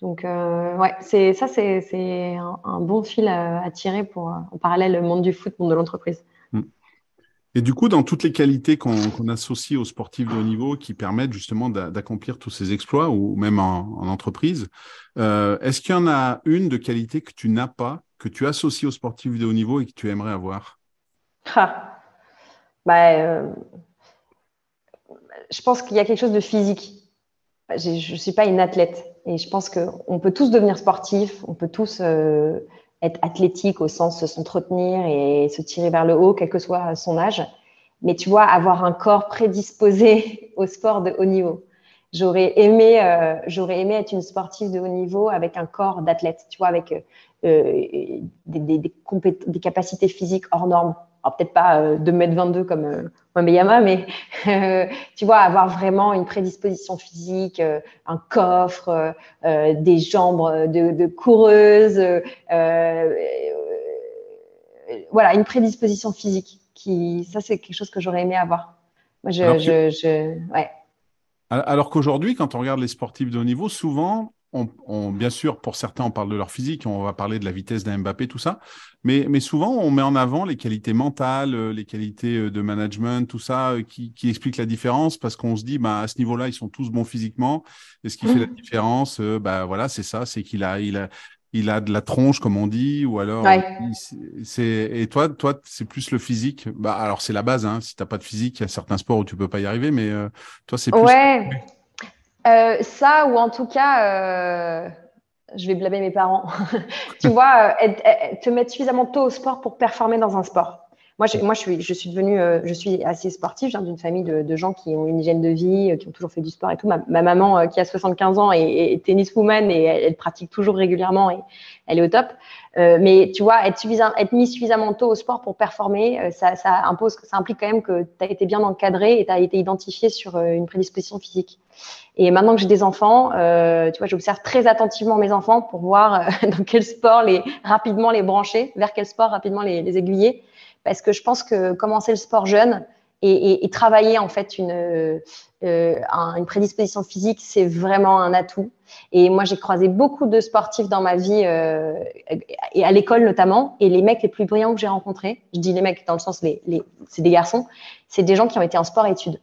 Donc, euh, ouais, c'est ça, c'est un, bon fil à, tirer pour, en parallèle, le monde du foot, le monde de l'entreprise. Mm.
Et du coup, dans toutes les qualités qu'on associe aux sportifs de haut niveau qui permettent justement d'accomplir tous ces exploits, ou même en, entreprise, euh, est-ce qu'il y en a une de qualité que tu n'as pas, que tu associes aux sportifs de haut niveau et que tu aimerais avoir?
Ah. bah, euh, Je pense qu'il y a quelque chose de physique. Je ne suis pas une athlète. Et je pense qu'on peut tous devenir sportifs, on peut tous euh, être athlétiques au sens de s'entretenir et se tirer vers le haut, quel que soit son âge. Mais tu vois, avoir un corps prédisposé au sport de haut niveau. J'aurais aimé, euh, aimé être une sportive de haut niveau avec un corps d'athlète, tu vois, avec euh, des, capacités physiques hors normes alors peut-être pas euh, 2m22 comme euh, Wembeyama, mais euh, tu vois, avoir vraiment une prédisposition physique, euh, un coffre, des jambes de, de coureuse, voilà, une prédisposition physique. Qui, ça, c'est quelque chose que j'aurais aimé avoir. Moi, je, je, je ouais.
Alors qu'aujourd'hui, quand on regarde les sportifs de haut niveau, souvent, on, bien sûr, pour certains, on parle de leur physique, on va parler de la vitesse d'un Mbappé, tout ça. Mais, mais, souvent, on met en avant les qualités mentales, euh, les qualités euh, de management, tout ça, euh, qui, qui explique la différence parce qu'on se dit, bah, à ce niveau-là, ils sont tous bons physiquement. Et ce qui fait la mmh. différence, bah, voilà, c'est ça, c'est qu'il a, il a, il a de la tronche, comme on dit, ou alors. c'est Et toi, toi, c'est plus le physique. Bah, alors, c'est la base, hein. Si t'as pas de physique, il y a certains sports où tu peux pas y arriver, mais toi, c'est plus.
Ouais. Euh, ça, ou en tout cas, euh, je vais blâmer mes parents. tu vois, euh, te mettre suffisamment tôt au sport pour performer dans un sport. Moi, je, moi, je suis, je suis devenue, je suis assez sportive. Je viens d'une famille de, de, gens qui ont une hygiène de vie, qui ont toujours fait du sport et tout. Ma, ma maman, qui a 75 ans, est, est tenniswoman et elle, pratique toujours régulièrement et elle est au top. Euh, mais tu vois, être, être mis suffisamment tôt au sport pour performer, ça, ça impose, ça implique quand même que tu as été bien encadré et tu as été identifié sur une prédisposition physique. Et maintenant que j'ai des enfants, euh, tu vois, j'observe très attentivement mes enfants pour voir euh, dans quel sport les rapidement les brancher, vers quel sport rapidement les, les aiguiller, parce que je pense que commencer le sport jeune et, travailler en fait une euh, une prédisposition physique, c'est vraiment un atout. Et moi, j'ai croisé beaucoup de sportifs dans ma vie euh, et à l'école notamment. Et les mecs les plus brillants que j'ai rencontrés, je dis les mecs dans le sens les, les c'est des garçons, c'est des gens qui ont été en sport-études.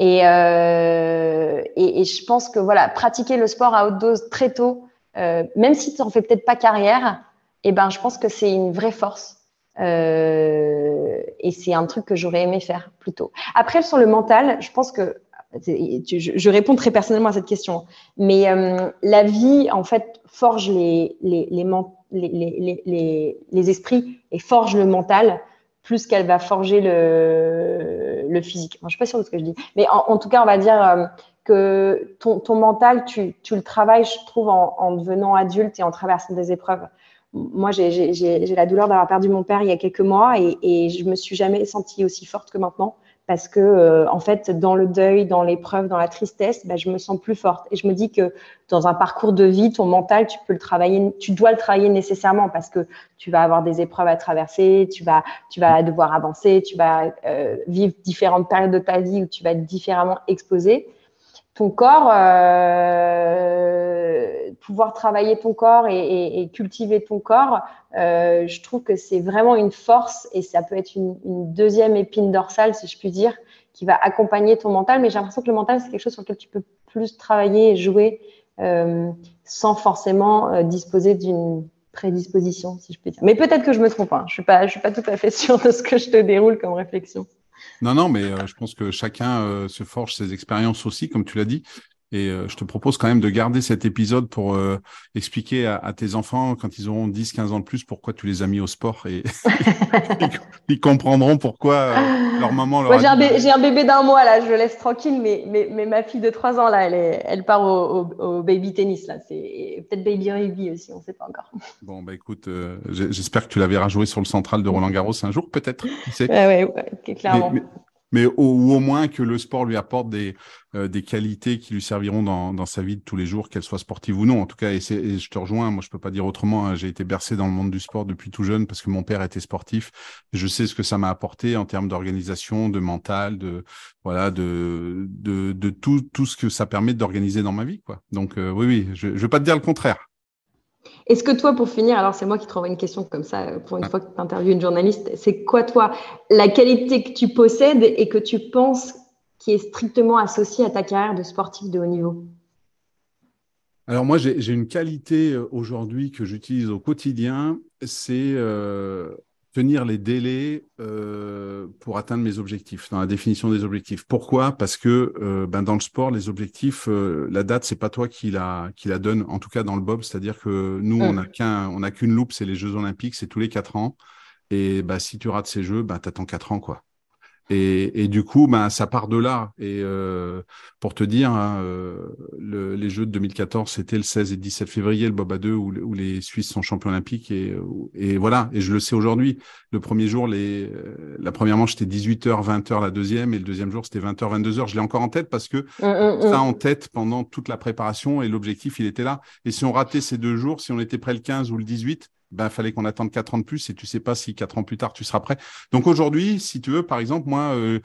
Euh, et, et, je pense que voilà, pratiquer le sport à haute dose très tôt, même si tu n'en fais peut-être pas carrière, eh ben, je pense que c'est une vraie force. Euh, et c'est un truc que j'aurais aimé faire plus tôt. Après, sur le mental, je pense que je, réponds très personnellement à cette question, mais euh, la vie, en fait, forge les, les, esprits et forge le mental plus qu'elle va forger le, physique. Je suis pas sûre de ce que je dis, mais en, tout cas, on va dire euh, que ton, ton mental, tu, tu, le travailles, je trouve, en, devenant adulte et en traversant des épreuves. Moi, j'ai la douleur d'avoir perdu mon père il y a quelques mois et, et je me suis jamais sentie aussi forte que maintenant parce que en fait, dans le deuil, dans l'épreuve, dans la tristesse, bah, je me sens plus forte. Et je me dis que dans un parcours de vie, ton mental, tu peux le travailler, tu dois le travailler nécessairement parce que tu vas avoir des épreuves à traverser, tu vas, tu vas devoir avancer, tu vas vivre différentes périodes de ta vie où tu vas être différemment exposé ton corps, euh, pouvoir travailler ton corps et, cultiver ton corps, euh, je trouve que c'est vraiment une force et ça peut être une, deuxième épine dorsale, si je puis dire, qui va accompagner ton mental. Mais j'ai l'impression que le mental, c'est quelque chose sur lequel tu peux plus travailler et jouer euh, sans forcément disposer d'une prédisposition, si je puis dire. Mais peut-être que je me trompe. Hein. Je suis pas, suis pas tout à fait sûre de ce que je te déroule comme réflexion.
Non, non, mais euh, je pense que chacun euh, se forge ses expériences aussi, comme tu l'as dit. Et euh, je te propose quand même de garder cet épisode pour expliquer à, tes enfants, quand ils auront 10, 15 ans de plus, pourquoi tu les as mis au sport. Et ils, comprendront pourquoi leur maman leur
Moi, j'ai, un, bébé d'un mois, là, je le laisse tranquille, mais, mais, ma fille de 3 ans, là, elle, elle part au, baby tennis, là. C'est peut-être baby rugby aussi, on ne sait pas encore.
Bon, bah écoute, j'espère que tu la verras jouer sur le central de Roland Garros un jour, peut-être.
Oui, ouais, ouais, clairement
mais au, ou au moins que le sport lui apporte des, euh, des qualités qui lui serviront dans, dans sa vie de tous les jours, qu'elle soit sportive ou non. En tout cas, et, et je te rejoins, moi je peux pas dire autrement, hein. j'ai été bercé dans le monde du sport depuis tout jeune parce que mon père était sportif. Je sais ce que ça m'a apporté en termes d'organisation, de mental, de voilà, de, de, de tout, tout ce que ça permet d'organiser dans ma vie. Quoi. Donc euh, oui, oui, je ne vais pas te dire le contraire.
Est-ce que toi, pour finir, alors c'est moi qui te renvoie une question comme ça, euh, pour une fois que tu interviews une journaliste, c'est quoi toi la qualité que tu possèdes et que tu penses qui est strictement associée à ta carrière de sportif de haut niveau?
Alors moi, j'ai une qualité euh, aujourd'hui que j'utilise au quotidien, c'est euh, tenir les délais euh, pour atteindre mes objectifs, dans la définition des objectifs. Pourquoi? Parce que euh, ben dans le sport, les objectifs, euh, la date, c'est pas toi qui la qui la donne. En tout cas dans le bob, c'est-à-dire que nous, on a mmh. qu'un, on a qu'une loupe, c'est les Jeux Olympiques, c'est tous les quatre ans. Et bah si tu rates ces Jeux, bah t'attends quatre ans quoi. Et, et, du coup, ben, ça part de là. Et euh, pour te dire, hein, euh, le, les Jeux de 2014, c'était le 16 et 17 février, le Bob à 2, où, où, les Suisses sont champions olympiques. Et, et voilà, et je le sais aujourd'hui. Le premier jour, les, euh, la première manche, c'était 18h, 20h la deuxième, et le deuxième jour, c'était 20h, 22h. Je l'ai encore en tête parce que mmh, mmh, ça mmh. en tête pendant toute la préparation, et l'objectif, il était là. Et si on ratait ces deux jours, si on était prêt le 15 ou le 18, ben, fallait qu'on attende quatre ans de plus et tu sais pas si quatre ans plus tard tu seras prêt. Donc aujourd'hui, si tu veux, par exemple, moi, euh,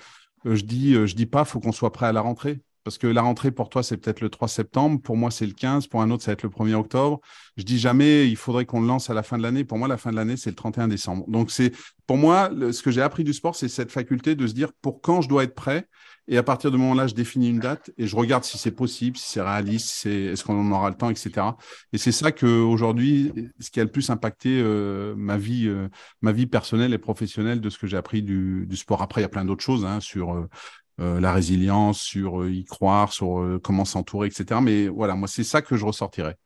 euh, je dis, euh, je dis pas, faut qu'on soit prêt à la rentrée. Parce que la rentrée, pour toi, c'est peut-être le 3 septembre. Pour moi, c'est le 15. Pour un autre, ça va être le 1er octobre. Je dis jamais, il faudrait qu'on le lance à la fin de l'année. Pour moi, la fin de l'année, c'est le 31 décembre. Donc, c'est, pour moi, ce que j'ai appris du sport, c'est cette faculté de se dire pour quand je dois être prêt et à partir du moment-là, je définis une date et je regarde si c'est possible, si c'est réaliste, si est-ce qu'on en aura le temps, etc. Et c'est ça que aujourd'hui, ce qui a le plus impacté euh, ma vie, euh, ma vie personnelle et professionnelle de ce que j'ai appris du, du, sport. Après, il y a plein d'autres choses hein, sur euh, la résilience, sur y croire, sur comment s'entourer, etc. Mais voilà, moi, c'est ça que je ressortirais.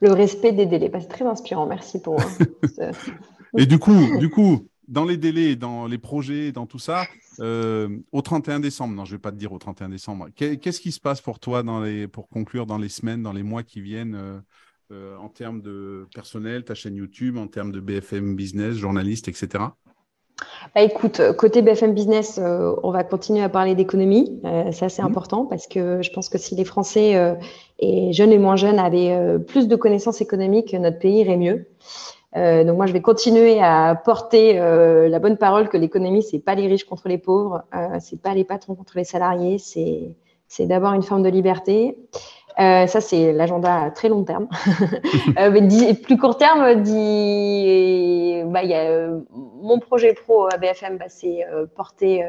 Le respect des délais, bah, c'est très inspirant. Merci pour.
et du coup, du coup, dans les délais, dans les projets, dans tout ça, euh, au 31 décembre, non, je ne vais pas te dire au 31 décembre, qu'est-ce qui se passe pour toi dans les, pour conclure dans les semaines, dans les mois qui viennent euh, euh, en termes de personnel, ta chaîne YouTube, en termes de BFM Business, journaliste, etc.
Bah écoute, côté BFM Business, on va continuer à parler d'économie. ça, c'est mmh. important parce que je pense que si les Français, et jeunes et moins jeunes, avaient plus de connaissances économiques, notre pays irait mieux. Euh, donc moi, je vais continuer à porter euh, la bonne parole que l'économie, c'est pas les riches contre les pauvres, euh, c'est pas les patrons contre les salariés, c'est c'est d'avoir une forme de liberté. Euh, ça, c'est l'agenda à très long terme. euh, mais plus court terme, dit, bah, y a, euh, mon projet pro à BFM, bah, c'est porter,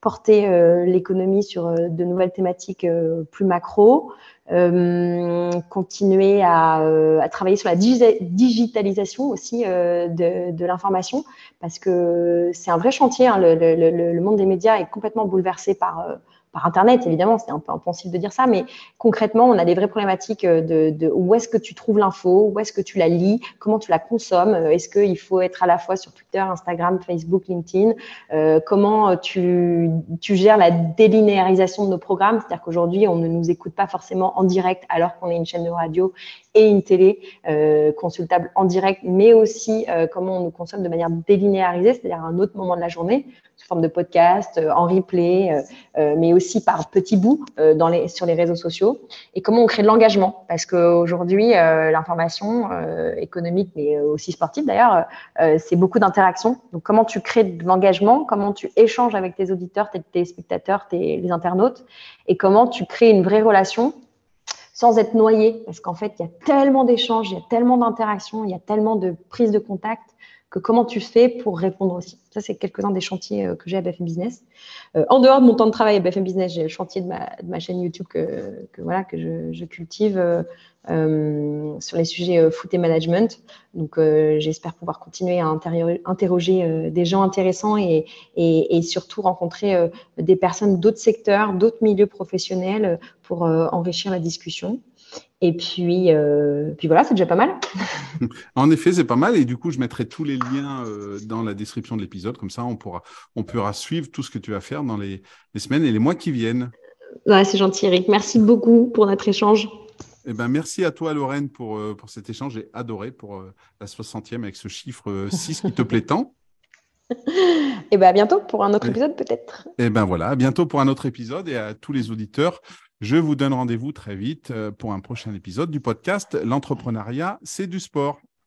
porter l'économie sur de nouvelles thématiques plus macro. Euh, continuer à, euh, à, travailler sur la digitalisation aussi euh, de, de l'information parce que c'est un vrai chantier. Hein, le, le, le, monde des médias est complètement bouleversé par par Internet, évidemment, c'est un peu impensif de dire ça, mais concrètement, on a des vraies problématiques euh, de, de où est-ce que tu trouves l'info, où est-ce que tu la lis, comment tu la consommes, euh, est-ce qu'il faut être à la fois sur Twitter, Instagram, Facebook, LinkedIn, euh, comment tu, tu gères la délinéarisation de nos programmes, c'est-à-dire qu'aujourd'hui, on ne nous écoute pas forcément en direct alors qu'on est une chaîne de radio et une télé consultable en direct, mais aussi comment on nous consomme de manière délinéarisée, c'est-à-dire un autre moment de la journée sous forme de podcast, en replay, mais aussi par petits bouts sur les réseaux sociaux. Et comment on crée de l'engagement Parce qu'aujourd'hui, l'information économique, mais aussi sportive d'ailleurs, c'est beaucoup d'interactions. Donc, comment tu crées de l'engagement Comment tu échanges avec tes auditeurs, tes téléspectateurs, tes, les internautes Et comment tu crées une vraie relation sans être noyé, parce qu'en fait, il y a tellement d'échanges, il y a tellement d'interactions, il y a tellement de prises de contact que comment tu fais pour répondre aussi. Ça, c'est quelques-uns des chantiers euh, que j'ai à BFM Business. Euh, en dehors de mon temps de travail à BFM Business, j'ai le chantier de ma, chaîne YouTube que, voilà, que je, cultive euh, sur les sujets foot et management. Donc, j'espère pouvoir continuer à interroger des gens intéressants et, et surtout rencontrer des personnes d'autres secteurs, d'autres milieux professionnels pour enrichir la discussion. Et puis, euh, puis voilà, c'est déjà pas mal.
en effet, c'est pas mal. Et du coup, je mettrai tous les liens euh, dans la description de l'épisode. Comme ça, on pourra, on pourra suivre tout ce que tu vas faire dans les, semaines et les mois qui viennent.
Ouais, c'est gentil, Eric. Merci beaucoup pour notre échange.
Eh ben, merci à toi, Lorraine, pour, euh, pour cet échange. J'ai adoré pour la 60e avec ce chiffre 6 qui te plaît tant.
Et bien, à bientôt pour un autre épisode, peut-être.
Et ben voilà, à bientôt pour un autre épisode et à tous les auditeurs. Je vous donne rendez-vous très vite euh, pour un prochain épisode du podcast L'entrepreneuriat, c'est du sport.